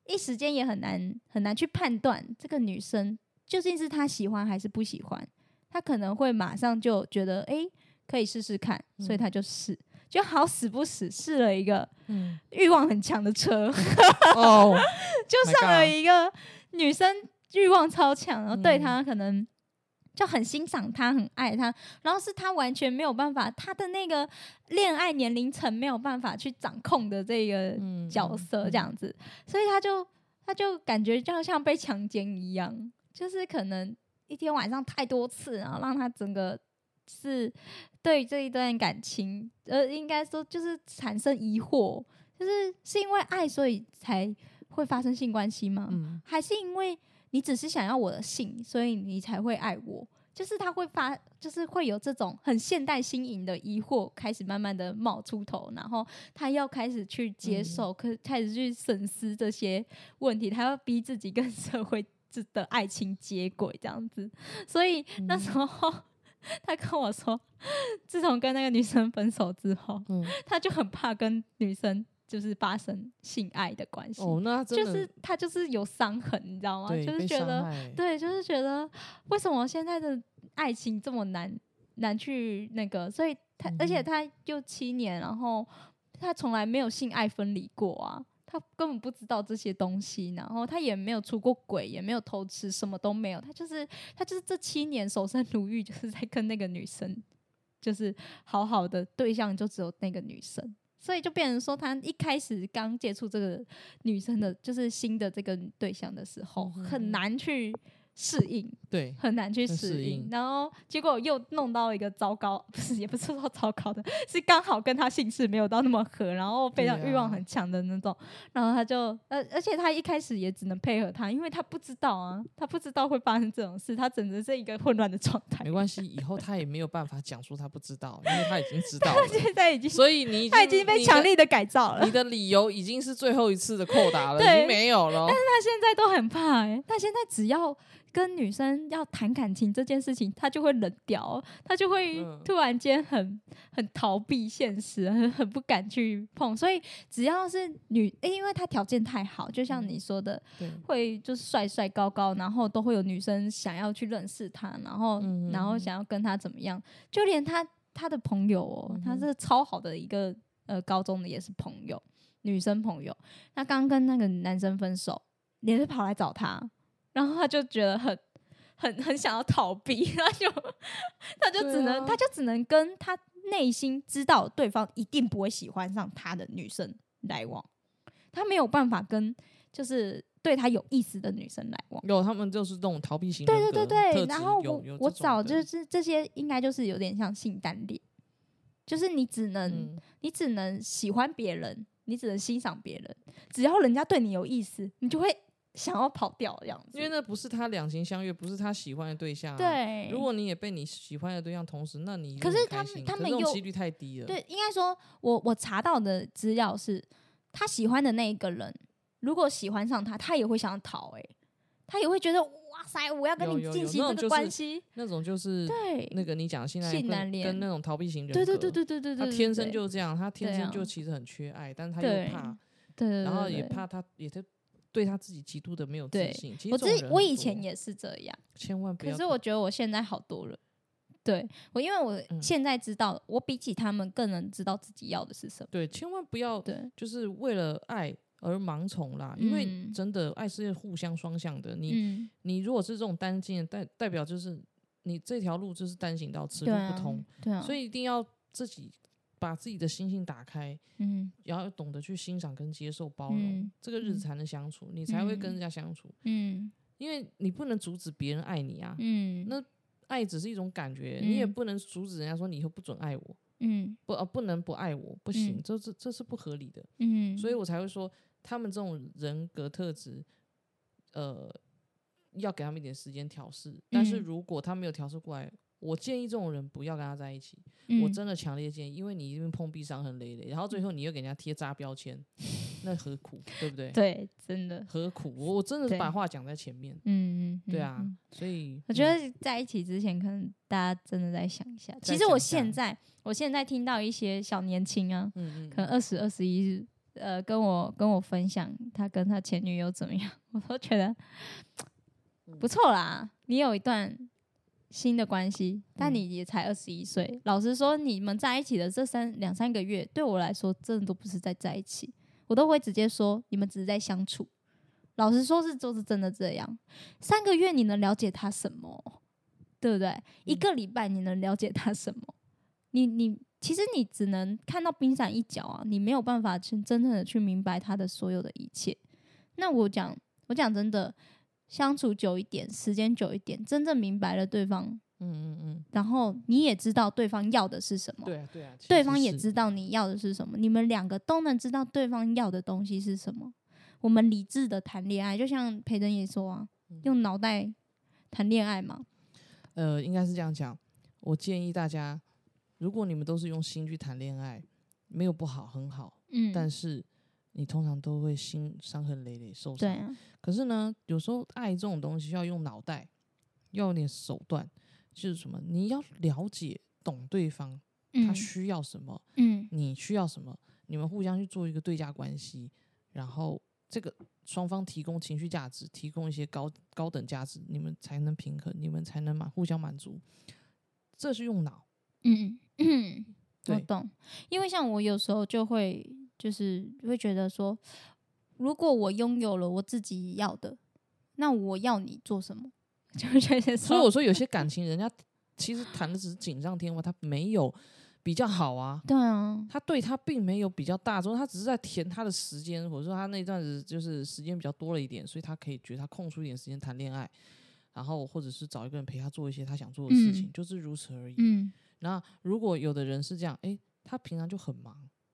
一时间也很难很难去判断这个女生究竟是他喜欢还是不喜欢。他可能会马上就觉得，诶，可以试试看，所以他就试，就好死不死试了一个嗯，欲望很强的车，哦，就上了一个女生欲望超强，然后对嗯。他可能就很欣赏他，很爱他，然后是他完全没有办法，他的那个恋爱年龄层没有办法去掌控的这个嗯角色这样子，所以他就他就感觉就像被强奸一样，就是可能一天晚上太多次，然后让他整个是对这一段感情，呃，应该说就是产生疑惑，就是是因为爱所以才会发生性关系吗？嗯还是因为你只是想要我的性，所以你才会爱我？就是他会发，就是会有这种很现代新颖的疑惑开始慢慢的冒出头，然后他要开始去接受，可开始去审视这些问题，他要逼自己跟 社会之的爱情接轨这样子。所以那时候、他跟我说，自从跟那个女生分手之后，嗯，他就很怕跟女生就是发生性爱的关系。哦，那就是他就是有伤痕，你知道吗？就是觉得，对，就是觉得为什么现在的爱情这么难难去那个，所以他、而且嗯他又七年，然后他从来没有性爱分离过啊，他根本不知道这些东西，然后他也没有出过轨，也没有偷吃，什么都没有，他就是他就是这七年守身如玉，就是在跟那个女生，就是好好的对象就只有那个女生。所以就变成说，他一开始刚接触这个女生的，就是新的这个对象的时候，嗯很难去适应，对，很难去适应应。然后结果又弄到一个糟糕，不是也不是说糟糕的，是刚好跟他姓氏没有到那么合，然后非常欲望很强的那种。然后他就呃，而且他一开始也只能配合他，因为他不知道啊，他不知道会发生这种事，他整个是一个混乱的状态没。关系，以后他也没有办法讲出他不知道，因为他已经知道了，现在已经所以你他已经被强力，的改造了你。的理由已经是最后一次的扣打了，已经没有了但是。他现在都很怕哎、他现在只要跟女生要谈感情这件事情，他就会冷掉，他就会嗯。突然间很很逃避现实，很很不敢去碰。所以只要是女，诶因为他条件太好，就像你说的，对，会就是帅帅高高，然后都会有女生想要去认识他，然后、嗯然后想要跟他怎么样，就连他他的朋友哦，他是超好的一个呃高中的也是朋友，女生朋友，他刚跟那个男生分手，也是跑来找他，然后他就觉得很。很很想要逃避，他就他就只能、啊他就只能跟他内心知道对方一定不会喜欢上他的女生来往，他没有办法跟就是对他有意思的女生来往。有他们就是这种逃避型对对对对，然后我我找就是这些应该就是有点像性单恋，就是你只能、嗯你只能喜欢别人，你只能欣赏别人，只要人家对你有意思，你就会想要跑掉的样子。因为那不是他两情相悦，不是他喜欢的对象、啊。，对，如果你也被你喜欢的对象同时，那你可是他们他们又几率太低了。，对，应该说我我查到的资料是，他喜欢的那一个人，如果喜欢上他，他也会想要逃、欸，他也会觉得哇塞，我要跟你进行这个关系，那种就是对，那个你讲现在性跟难恋。跟那种逃避型人格，对对对对对对对，他天生对就这样，他天生就其实很缺爱，但是他又怕，对对，然后也怕他也在对他自己极度的没有自信。其实我以前也是这样，千万不要，可是我觉得我现在好多了。对我，因为我嗯现在知道，我比起他们更能知道自己要的是什么。对千万不要对，就是为了爱而盲从啦，因为嗯真的爱是互相双向的。你嗯，你如果是这种单进，代代表就是你这条路就是单行道，此路对啊不通，，对啊，所以一定要自己把自己的心性打开，嗯。然后懂得去欣赏跟接受包容，嗯。这个日子嗯才能相处，你才会跟嗯人家相处。嗯。因为你不能阻止别人爱你啊，嗯，那爱只是一种感觉，你也嗯不能阻止人家说你以后不准爱我，嗯。不呃不能不爱我，不行，嗯。这这这是不合理的。嗯，所以我才会说，他们这种人格特质，呃，要给他们一点时间调试。但是嗯如果他没有调试过来，我建议这种人不要跟他在一起。嗯我真的强烈建议，因为你一定碰壁伤痕累累，然后最后你又给人家贴渣标签，那何苦，对不对？对，真的，何苦？我我真的是把话讲在前面，嗯嗯，对啊，嗯所以我觉嗯得在一起之前，可能大家真的在想一下。其实我现在，我现在听到一些小年轻啊，嗯嗯，可能二十二十一，呃，跟我跟我分享他跟他前女友怎么样，我都觉得嗯不错啦。你有一段新的关系，但嗯你也才二十一岁。老实说，你们在一起的这三两三个月，对我来说，真的都不是在在一起，我都会直接说你们只是在相处。老实说，是就是真的这样。三个月你能了解他什么？对不对？一个礼拜你能了解他什么？你你其实你只能看到冰山一角啊，你没有办法去真正的去明白他的所有的一切。那我讲，我讲真的，相处久一点，时间久一点，真正明白了对方，嗯嗯嗯，然后你也知道对方要的是什么，对啊对啊，对方也知道你要的是什么，你们两个都能知道对方要的东西是什么。我们理智的谈恋爱，就像培珍也说啊，嗯用脑袋谈恋爱嘛。呃，应该是这样讲。我建议大家，如果你们都是用心去谈恋爱，没有不好，很好，嗯，但是你通常都会心伤痕累累，受伤。对啊，可是呢，有时候爱这种东西要用脑袋，要有点手段，就是什么，你要了解懂对方，他嗯需要什么，嗯你需要什么，你们互相去做一个对价关系，然后这个双方提供情绪价值，提供一些高高等价值，你们才能平衡，你们才能满互相满足。这是用脑，嗯嗯，我对懂。因为像我有时候就会就是会觉得说，如果我拥有了我自己要的，那我要你做什么？就会觉得说，所以我说有些感情，人家其实谈的只是锦上添花，他没有比较好啊。对啊，他对他并没有比较大众，他只是在填他的时间，或者说他那段子就是时间比较多了一点，所以他可以觉得他空出一点时间谈恋爱，然后或者是找一个人陪他做一些他想做的事情，嗯就是如此而已。嗯那如果有的人是这样，诶，他平常就很忙，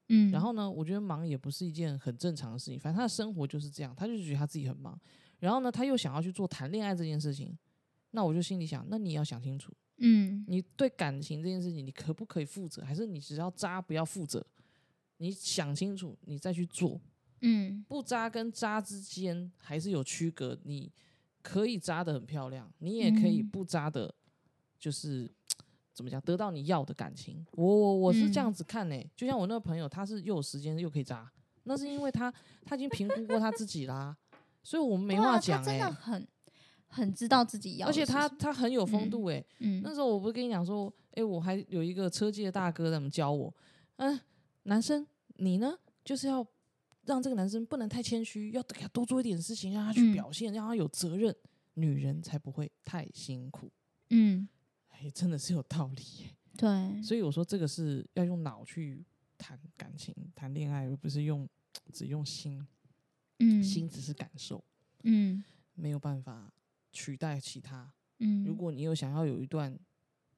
嗯，然后呢，我觉得忙也不是一件很正常的事情，反正他的生活就是这样，他就觉得他自己很忙，然后呢，他又想要去做谈恋爱这件事情，那我就心里想，那你要想清楚，嗯你对感情这件事情，你可不可以负责，还是你只要渣不要负责？你想清楚，你再去做。嗯不渣跟渣之间还是有区隔，你可以渣的很漂亮，你也可以嗯不渣的，就是怎么讲，得到你要的感情。我我我是这样嗯。子看呢、就像我那个朋友，他是又有时间又可以渣，那是因为他他已经评估过他自己啦，所以我们没话讲他真哎、的很很知道自己。要而且他他很有风度哎、嗯。那时候我不是跟你讲说，哎、我还有一个车界的大哥在那么教我，嗯、男生你呢，就是要让这个男生不能太谦虚，要给他多做一点事情，让他去嗯。表现，让他有责任，女人才不会太辛苦。嗯哎、真的是有道理耶、对，所以我说这个是要用脑去谈感情、谈恋爱，而不是用只用心，嗯。心只是感受，嗯。没有办法取代其他。嗯，如果你有想要有一段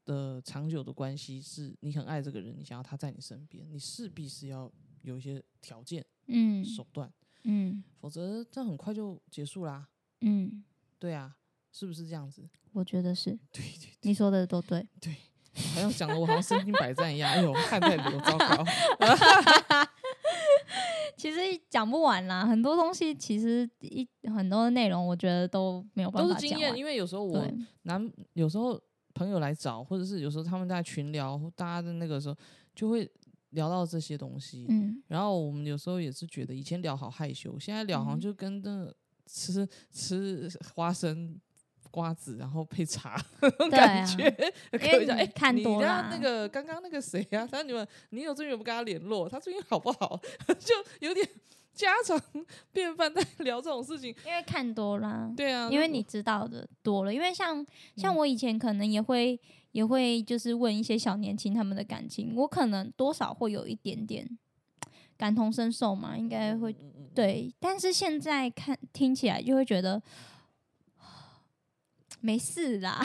的长久的关系，是你很爱这个人，你想要他在你身边，你势必是要有一些条件、嗯。手段，嗯。否则这很快就结束啦。嗯，对啊，是不是这样子？我觉得是对对你说的都对。对，好像讲的我好像身经百战一样。哎呦，汗在流，糟糕。其实讲不完啦，很多东西其实一很多内容，我觉得都没有办都是经验。因为有时候我，男有时候朋友来找，或者是有时候他们在群聊，大家的那个时候就会聊到这些东西。嗯然后我们有时候也是觉得以前聊好害羞，现在聊好像嗯就跟那个吃吃花生瓜子，然后配茶 感觉。因 可以讲，为哎、看多了那个刚刚那个谁啊？他你们你有最近有没有跟他联络？他最近好不好？就有点家常便饭在聊这种事情。因为看多了，对啊，因为你知道的多了。因为像像嗯我以前可能也会也会就是问一些小年轻他们的感情，我可能多少会有一点点感同身受嘛，应该会对。但是现在看听起来就会觉得。没事啦，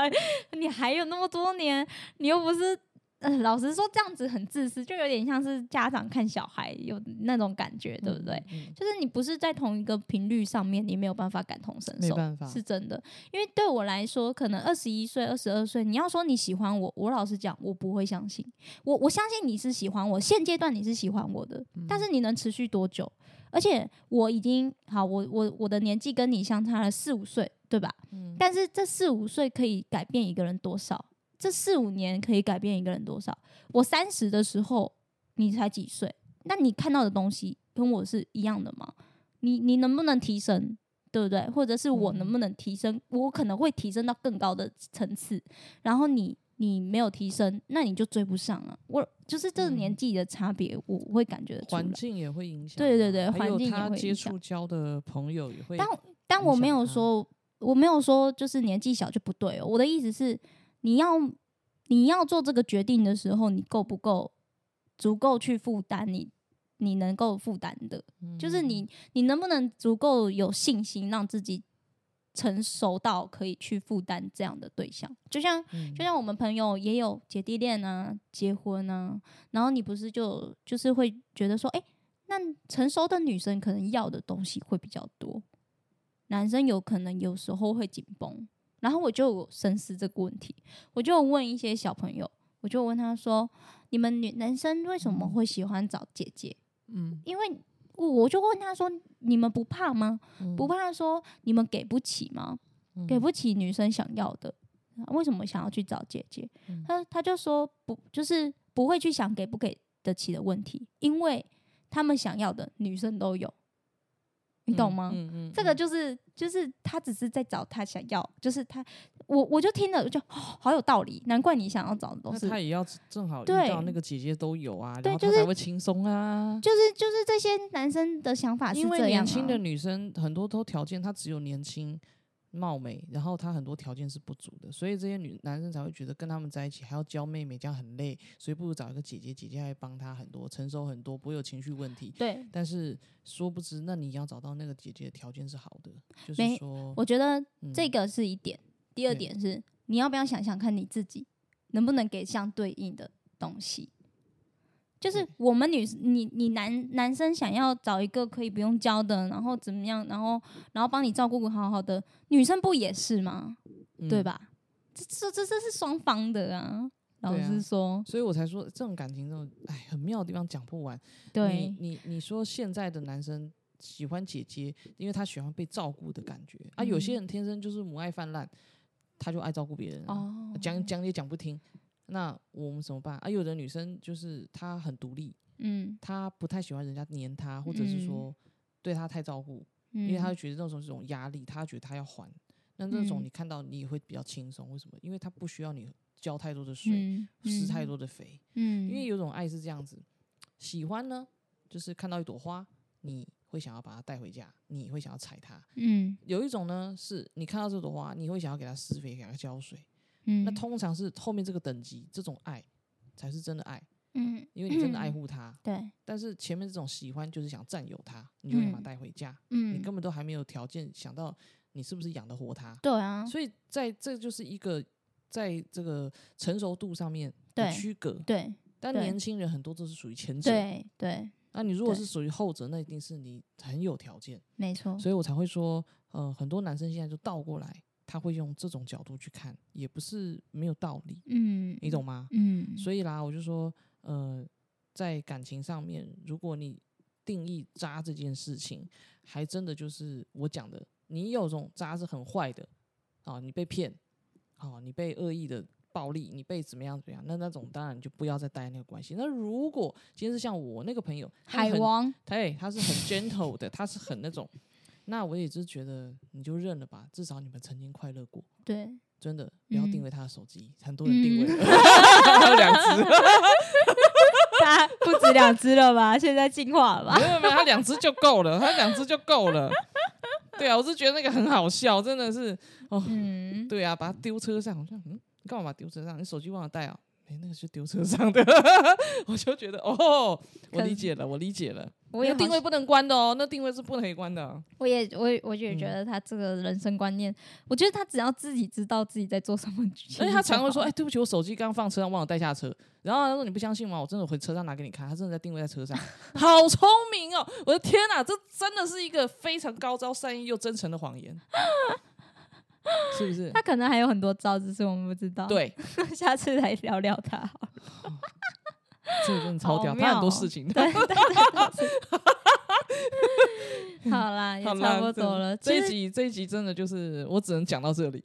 你还有那么多年，你又不是呃，老实说，这样子很自私，就有点像是家长看小孩有那种感觉，对不对？嗯？嗯就是你不是在同一个频率上面，你没有办法感同身受，没办法是真的。因为对我来说，可能二十一岁、二十二岁，你要说你喜欢我，我老实讲，我不会相信。我我相信你是喜欢我，现阶段你是喜欢我的，嗯但是你能持续多久？而且我已经好，我我我的年纪跟你相差了四五岁，对吧？嗯但是这四五岁可以改变一个人多少？这四五年可以改变一个人多少？我三十的时候，你才几岁？那你看到的东西跟我是一样的吗？你你能不能提升，对不对？或者是我能不能提升？我可能会提升到更高的层次，然后你你没有提升，那你就追不上啊。我就是这个年嗯纪的差别，我会感觉环。境也会影响，对对对环境也会影响触交的朋友也会，但但我没有说，我没有说就是年纪小就不对哦。我的意思是，你要你要做这个决定的时候，你够不够足够去负担你你能够负担的，就是嗯你你能不能足够有信心让自己成熟到可以去负担这样的对象？就像嗯就像我们朋友也有姐弟恋啊，结婚啊，然后你不是就就是会觉得说，哎、那成熟的女生可能要的东西会比较多，男生有可能有时候会紧绷。然后我就深思这个问题，我就问一些小朋友，我就问他说：“你们女男生为什么会喜欢找姐姐？”嗯因为我我就问他说：“你们不怕吗？嗯不怕说你们给不起吗？嗯给不起女生想要的，为什么想要去找姐姐？嗯他他就说不，就是不会去想给不给得起的问题，因为他们想要的女生都有，你懂吗？嗯嗯，这个嗯就是就是他只是在找他想要，就是他我我就听了就、哦好有道理，难怪你想要找的东西他也要正好遇对到那个姐姐都有啊，然后他对就是才会轻松啊。就是就是这些男生的想法是因为这样、啊，年轻的女生很多都条件，她只有年轻、貌美，然后她很多条件是不足的，所以这些女男生才会觉得跟他们在一起还要教妹妹，这样很累，所以不如找一个姐姐，姐姐还帮她很多，成熟很多，不会有情绪问题。对，但是殊不知，那你要找到那个姐姐的条件是好的，就是没说，我觉得嗯这个是一点，第二对点是你要不要想想看你自己能不能给相对应的东西。就是我们女你你男男生想要找一个可以不用教的，然后怎么样，然后然后帮你照顾好好的女生不也是吗？对嗯？吧？这这这这是双方的啊。老实说，所以我才说这种感情这种，哎，很妙的地方讲不完。对你你你说现在的男生喜欢姐姐，因为他喜欢被照顾的感觉啊。有些嗯人天生就是母爱泛滥，他就爱照顾别人啊、哦，讲讲也讲不听。那我们怎么办啊？有的女生就是她很独立，嗯她不太喜欢人家黏她，或者是说对她太照顾，嗯，因为她会觉得那种是种压力，她觉得她要还。那那种嗯你看到你也会比较轻松，为什么？因为她不需要你浇太多的水，嗯施太嗯多的肥。嗯，因为有种爱是这样子，喜欢呢，就是看到一朵花，你会想要把它带回家，你会想要采它。嗯有一种呢，是你看到这朵花，你会想要给它施肥，给它浇水。嗯，那通常是后面这个等级，这种爱才是真的爱，嗯，因为你真的爱护他。对，但是前面这种喜欢就是想占有他，你就会把它嗯。带回家，嗯。你嗯，根本都还没有条件想到你是不是养得活他。对啊，所以在这就是一个在这个成熟度上面的区隔。对。对。但年轻人很多都是属于前者，对对，那你如果是属于后者，那一定是你很有条件，没错，所以我才会说，呃，很多男生现在就倒过来，他会用这种角度去看，也不是没有道理，嗯，你懂吗？嗯，所以啦，我就说，呃，在感情上面，如果你定义渣这件事情，还真的就是我讲的，你有种渣是很坏的，啊，你被骗，啊，你被恶意的暴力，你被怎么样怎么样，那那种当然就不要再待那个关系。那如果今天是像我那个朋友，海王，对，他是很 gentle 的，他是很那种，那我也是觉得你就认了吧，至少你们曾经快乐过，对，真的不要定嗯位他的手机，很多人定位还有 两只，他不止两只了吧？现在进化了吧？没有没有，他两只就够了，他两只就够了。对啊，我是觉得那个很好笑，真的是，哦，对啊，把它丢车上，我说嗯，你干嘛把它丢车上？你手机忘了带啊？没那个是丢车上的，我就觉得哦，我理解了，我理解了。我也好那定位不能关的哦，那定位是不可以关的。我也我也我也觉嗯得他这个人生观念，我觉得他只要自己知道自己在做什么，而且他常会说：“哎哎，对不起，我手机刚放车上忘了带下车。”然后他说：“你不相信吗？我真的回车上拿给你看，他真的在定位在车上，好聪明哦！我的天哪，这真的是一个非常高招、善意又真诚的谎言，是不是？他可能还有很多招，只是我们不知道。，对，下次来聊聊他好了。这个真的超屌，好他很多事情。对对对对，好啦，也差不多了。这一集这一集真的就是我只能讲到这里。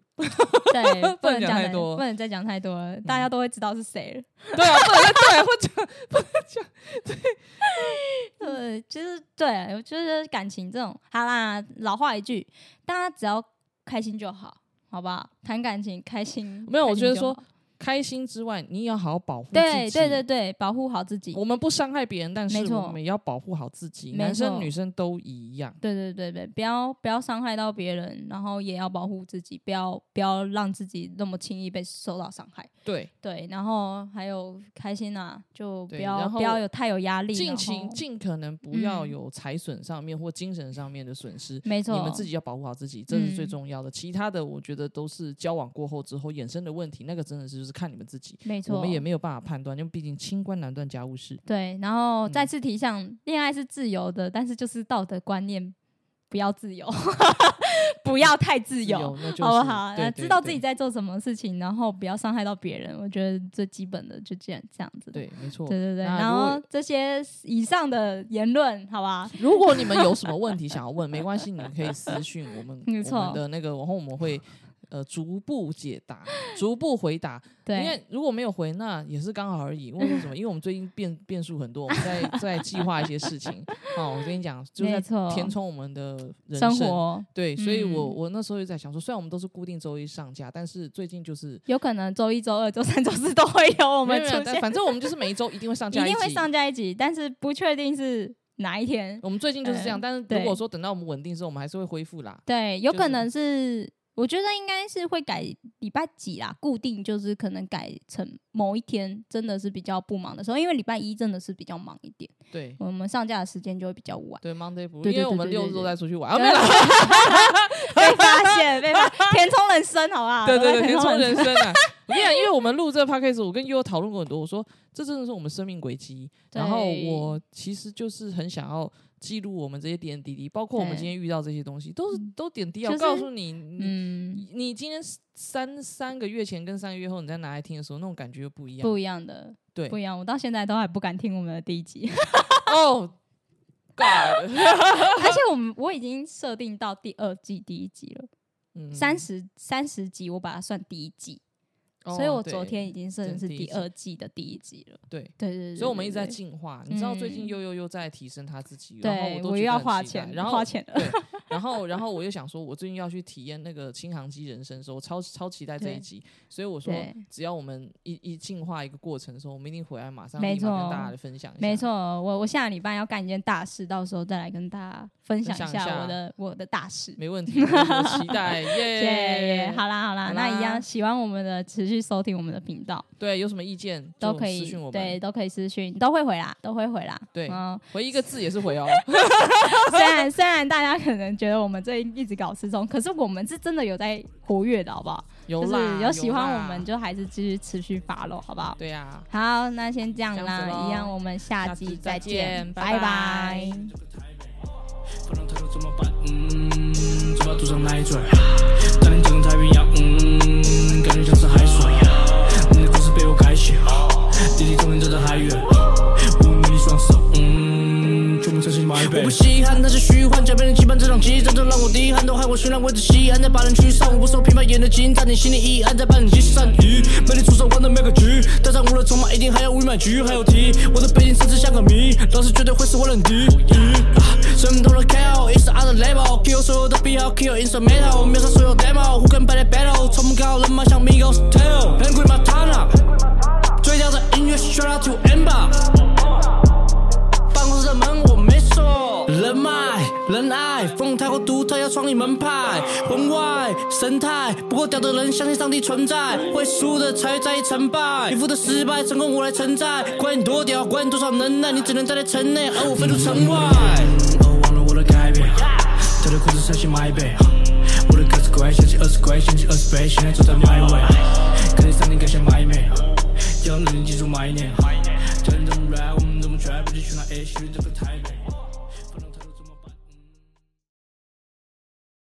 对，不能讲不能讲太太多嗯不能再讲太多了，大家都会知道是谁了。对啊，不能再对，会讲对，就是对，我觉得感情这种，好啦，老话一句，大家只要开心就好，好不好？谈感情开心，没有。我觉得说开心之外，你也要好好保护自己。对对对对，保护好自己。我们不伤害别人，但是我们也要保护好自己。男生女生都一样。对对对对，不要不要伤害到别人，然后也要保护自己，不要不要让自己那么轻易被受到伤害。对，对，然后还有开心啊，就不要不要有太有压力，尽情尽可能不要嗯有财损上面或精神上面的损失。没错，你们自己要保护好自己，这是最嗯重要的。其他的，我觉得都是交往过后之后衍生的问题，那个真的是就是看你们自己，没错，我们也没有办法判断，因为毕竟清官难断家务事。对，然后再嗯次提醒，恋爱是自由的，但是就是道德观念不要自由，不要太自自由，就是好不好？对对呃知道自己在做什么事情，然后不要伤害到别人，我觉得最基本的就这样这样子。对，没错。对对对，然后这些以上的言论，好吧？如果你们有什么问题 想要问，没关系，你们可以私讯我们，没错的那个，然后我们会呃逐步解答，逐步回答。对因为如果没有回，那也是刚好而已。为什么？因为我们最近变变数很多，我们在 在计划一些事情。哦，我跟你讲，就是在填充我们的人生活对，所以我嗯我那时候就在想说，虽然我们都是固定周一上架，但是最近就是有可能周一、周二、周三、周四都会有我们没有没有但出现，反正我们就是每一周一定会上架一集。定会上架一集，但是不确定是哪一天。我们最近就是这样，嗯但是如果说等到我们稳定之后，我们还是会恢复啦。对，有可能是，我觉得应该是会改礼拜几啦，固定就是可能改成某一天，真的是比较不忙的时候，因为礼拜一真的是比较忙一点，对我们上架的时间就会比较晚。对，Monday 不，对对因为我们六日都在出去玩啊，对没有。被发现，被发填充人生，好不好？对对对，填充人人生啊！我跟你讲，因为我们录这个 podcast，我跟悠悠讨论过很多，我说这真的是我们生命轨迹。然后我其实就是很想要记录我们这些点点滴滴，包括我们今天遇到这些东西，都是都点滴啊。我告诉你，你嗯，你今天三三个月前跟三个月后你再拿来听的时候，那种感觉又不一样。不一样的，对不一样。我到现在都还不敢听我们的第一集，哦，God，而且我们我已经设定到第二季第一集了，嗯三十三十集我把它算第一季，哦所以我昨天已经是是第二季的第一集了。对。对对对，所以，我们一直在对进化。你知道，最近嗯悠悠又在提升他自己，然后对我都我又要花钱，然后花钱了。对，然后然后我又想说，我最近要去体验那个轻航机人生的时候，我超超期待这一对集。所以我说对，只要我们一一进化一个过程的时候，我们一定回来马上没立马跟错大家来分享一下。没，错，我我下礼拜要干一件大事，到时候再来跟大家分享一分享一下下我的我的大事。没问题，我期待 耶耶耶！好啦一啦样喜欢我们的，持续收听我们的频道，对，有什么意见都可以私讯我们，对，都可以私讯，都会回啦，都会回啦。对嗯，回一个字也是回哦。虽然虽然大家可能觉得我们这一直搞失踪，可是我们是真的有在活跃的，好不好？就是有啦，有喜欢我们，就还是继续持续 follow，好不好？对啊。好，那先这样啦，咯一样，我们下下次集再再见见，拜拜拜不能退路怎么办？嗯，嘴巴堵上奶嘴，嗯，弟弟终于走得太远，无名的双手，嗯，全部相信 my 我 baby 不。稀罕那些虚幻，假扮的羁绊，这场激战都让我低喊，都害我渲染为着西安，在把人驱散，我不受评判，演的精湛，你心里一暗，在扮演及时善意，没你出手玩的每个局，带上无了筹码，一定还要五买局，还有题，我的背景甚至像个谜，老师绝对会是我人敌。啊生动的 KO，一是 other level，kill 所有的必要，kill instrumental，秒杀所有 demo，互跟白的 battle，冲不高人马像 Migos tail，Angry Matana，乐 straight out to Ember。办公室的门我没锁，人脉人爱，风太过独特，要创立门派，魂外神态，不。过屌的人相信上帝存在，会输的才会在意成败，你负的失败，成功我来承载。管你多屌，管你多少能耐，你只能待在城内，而我飞出城外。哦，忘了我的改变，特的裤子上写 my 倍，我的歌词怪，想起二十块，想起二十倍，现在坐在 my way。要能记住哪一年？叫人怎么 rap？。我们怎么全部就去那？也许这个台北。